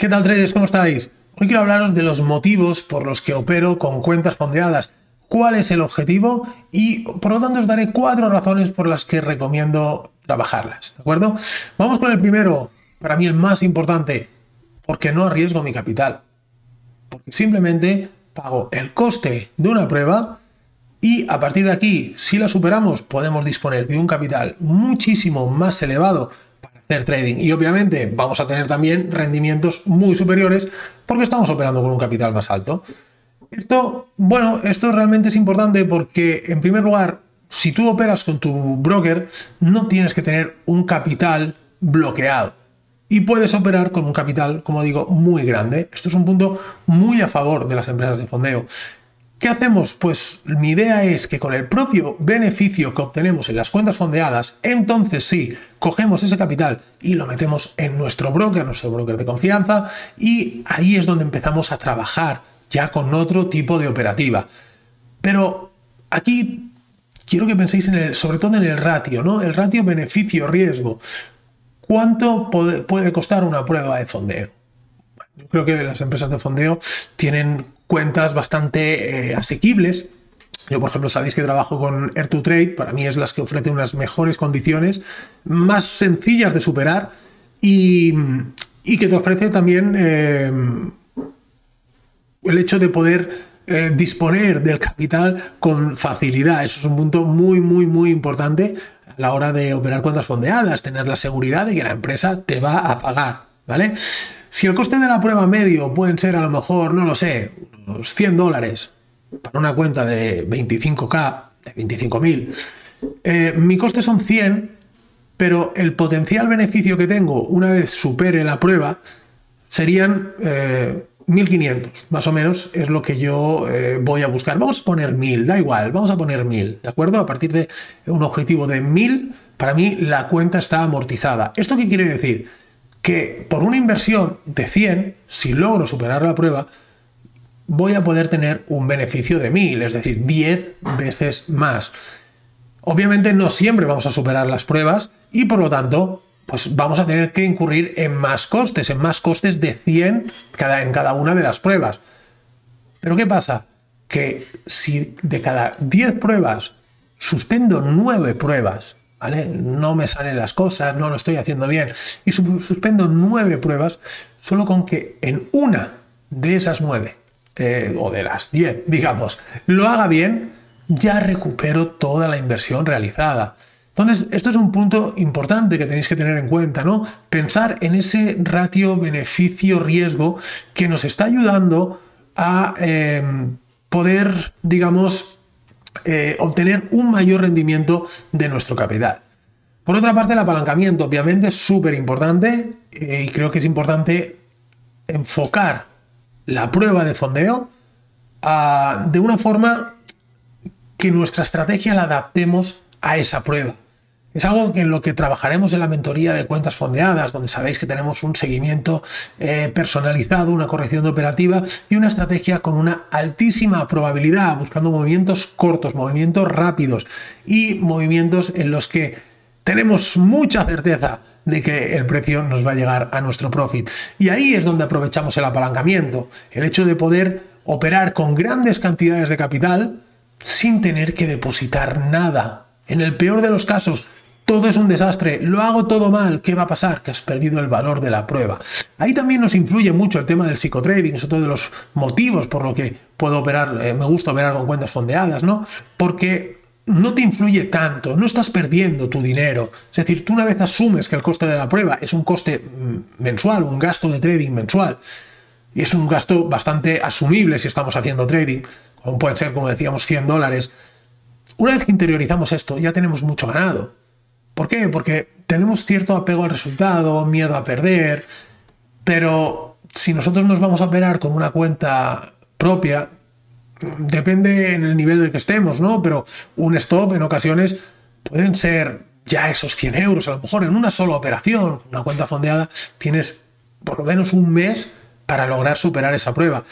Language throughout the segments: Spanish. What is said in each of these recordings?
¿Qué tal traders? ¿Cómo estáis? Hoy quiero hablaros de los motivos por los que opero con cuentas fondeadas, cuál es el objetivo y por lo tanto os daré cuatro razones por las que recomiendo trabajarlas, ¿de acuerdo? Vamos con el primero, para mí el más importante, porque no arriesgo mi capital, porque simplemente pago el coste de una prueba y a partir de aquí, si la superamos, podemos disponer de un capital muchísimo más elevado hacer trading. Y obviamente vamos a tener también rendimientos muy superiores porque estamos operando con un capital más alto. Esto, bueno, esto realmente es importante porque, en primer lugar, si tú operas con tu broker, no tienes que tener un capital bloqueado. Y puedes operar con un capital, como digo, muy grande. Esto es un punto muy a favor de las empresas de fondeo. ¿Qué hacemos? Pues mi idea es que con el propio beneficio que obtenemos en las cuentas fondeadas, entonces sí, cogemos ese capital y lo metemos en nuestro broker, nuestro broker de confianza, y ahí es donde empezamos a trabajar ya con otro tipo de operativa. Pero aquí quiero que penséis sobre todo en el ratio, ¿no? El ratio beneficio-riesgo. ¿Cuánto puede, costar una prueba de fondeo? Creo que las empresas de fondeo tienen cuentas bastante eh, asequibles. Yo, por ejemplo, sabéis que trabajo con Air2Trade, para mí es las que ofrecen unas mejores condiciones, más sencillas de superar y, que te ofrece también eh, el hecho de poder eh, disponer del capital con facilidad. Eso es un punto muy, muy, muy importante a la hora de operar cuentas fondeadas, tener la seguridad de que la empresa te va a pagar, ¿vale? Si el coste de la prueba medio pueden ser a lo mejor, no lo sé, unos 100 dólares para una cuenta de 25k, de 25.000, eh, mi coste son 100, pero el potencial beneficio que tengo una vez supere la prueba serían 1.500, eh, más o menos es lo que yo eh, voy a buscar. Vamos a poner 1.000, da igual, vamos a poner 1.000, ¿de acuerdo? A partir de un objetivo de 1.000, para mí la cuenta está amortizada. ¿Esto qué quiere decir? Que por una inversión de 100, si logro superar la prueba, voy a poder tener un beneficio de 1000, es decir, 10 veces más. Obviamente no siempre vamos a superar las pruebas y por lo tanto, pues vamos a tener que incurrir en más costes, en más costes de 100 cada, en cada una de las pruebas. Pero ¿qué pasa? Que si de cada 10 pruebas suspendo 9 pruebas no me salen las cosas, no lo estoy haciendo bien. Y suspendo nueve pruebas solo con que en una de esas nueve, eh, o de las diez, digamos, lo haga bien, ya recupero toda la inversión realizada. Entonces, esto es un punto importante que tenéis que tener en cuenta, ¿no? Pensar en ese ratio beneficio-riesgo que nos está ayudando a em, poder, digamos, eh, obtener un mayor rendimiento de nuestro capital. Por otra parte, el apalancamiento obviamente es súper importante eh, y creo que es importante enfocar la prueba de fondeo ah, de una forma que nuestra estrategia la adaptemos a esa prueba. Es algo en lo que trabajaremos en la mentoría de cuentas fondeadas, donde sabéis que tenemos un seguimiento eh, personalizado, una corrección de operativa y una estrategia con una altísima probabilidad, buscando movimientos cortos, movimientos rápidos y movimientos en los que tenemos mucha certeza de que el precio nos va a llegar a nuestro profit. Y ahí es donde aprovechamos el apalancamiento, el hecho de poder operar con grandes cantidades de capital sin tener que depositar nada. En el peor de los casos, todo es un desastre, lo hago todo mal, ¿qué va a pasar? Que has perdido el valor de la prueba. Ahí también nos influye mucho el tema del psicotrading, es otro de los motivos por lo que puedo operar, eh, me gusta operar con cuentas fondeadas, ¿no? Porque no te influye tanto, no estás perdiendo tu dinero. Es decir, tú una vez asumes que el coste de la prueba es un coste mm, mensual, un gasto de trading mensual, y es un gasto bastante asumible si estamos haciendo trading, como pueden ser, como decíamos, 100 dólares. Una vez que interiorizamos esto, ya tenemos mucho ganado. ¿Por qué? Porque tenemos cierto apego al resultado, miedo a perder, pero si nosotros nos vamos a operar con una cuenta propia, depende en el nivel del que estemos, ¿no? Pero un stop en ocasiones pueden ser ya esos 100 euros, a lo mejor en una sola operación, una cuenta fondeada, tienes por lo menos un mes para lograr superar esa prueba.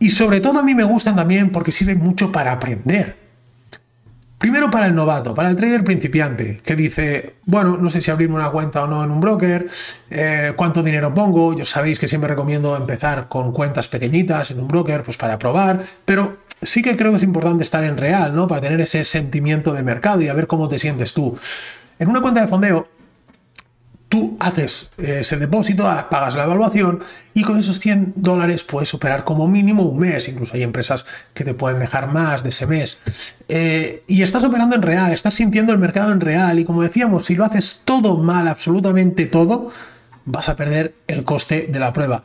Y sobre todo a mí me gustan también porque sirven mucho para aprender. Primero para el novato, para el trader principiante, que dice, bueno, no sé si abrirme una cuenta o no en un broker, eh, cuánto dinero pongo, yo sabéis que siempre recomiendo empezar con cuentas pequeñitas en un broker, pues para probar, pero sí que creo que es importante estar en real, ¿no? Para tener ese sentimiento de mercado y a ver cómo te sientes tú. En una cuenta de fondeo, tú haces eh, ese depósito, pagas la evaluación y con esos 100 dólares puedes operar como mínimo un mes. Incluso hay empresas que te pueden dejar más de ese mes. Eh, y estás operando en real, estás sintiendo el mercado en real. Y como decíamos, si lo haces todo mal, absolutamente todo, vas a perder el coste de la prueba.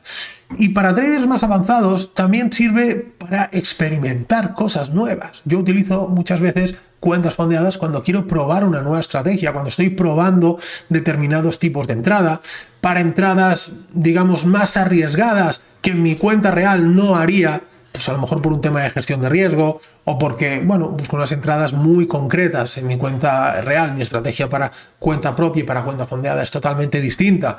Y para traders más avanzados también sirve para experimentar cosas nuevas. Yo utilizo muchas veces cuentas fondeadas cuando quiero probar una nueva estrategia, cuando estoy probando determinados tipos de entrada, para entradas, digamos, más arriesgadas que en mi cuenta real no haría, pues a lo mejor por un tema de gestión de riesgo o porque, bueno, busco unas entradas muy concretas en mi cuenta real, mi estrategia para cuenta propia y para cuenta fondeada es totalmente distinta.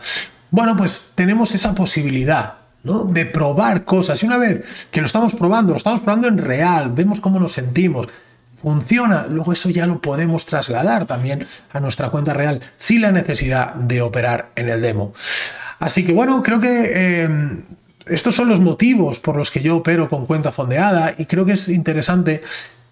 Bueno, pues tenemos esa posibilidad. ¿no? de probar cosas y una vez que lo estamos probando, lo estamos probando en real, vemos cómo nos sentimos, funciona, luego eso ya lo podemos trasladar también a nuestra cuenta real sin la necesidad de operar en el demo. Así que bueno, creo que em, estos son los motivos por los que yo opero con cuenta fondeada y creo que es interesante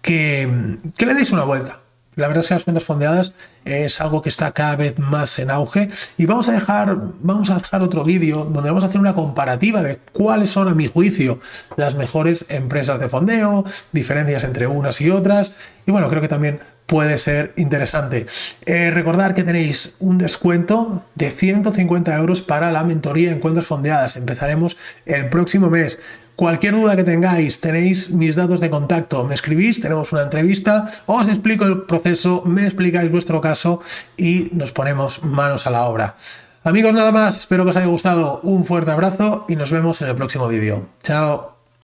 que, que le deis una vuelta. La verdad es que las cuentas fondeadas es algo que está cada vez más en auge y vamos a dejar, vamos a dejar otro vídeo donde vamos a hacer una comparativa de cuáles son a mi juicio las mejores empresas de fondeo, diferencias entre unas y otras y bueno, creo que también puede ser interesante. Eh, recordar que tenéis un descuento de 150 euros para la mentoría en cuentas fondeadas. Empezaremos el próximo mes. Cualquier duda que tengáis, tenéis mis datos de contacto, me escribís, tenemos una entrevista, os explico el proceso, me explicáis vuestro caso y nos ponemos manos a la obra. Amigos, nada más, espero que os haya gustado, un fuerte abrazo y nos vemos en el próximo vídeo. Chao.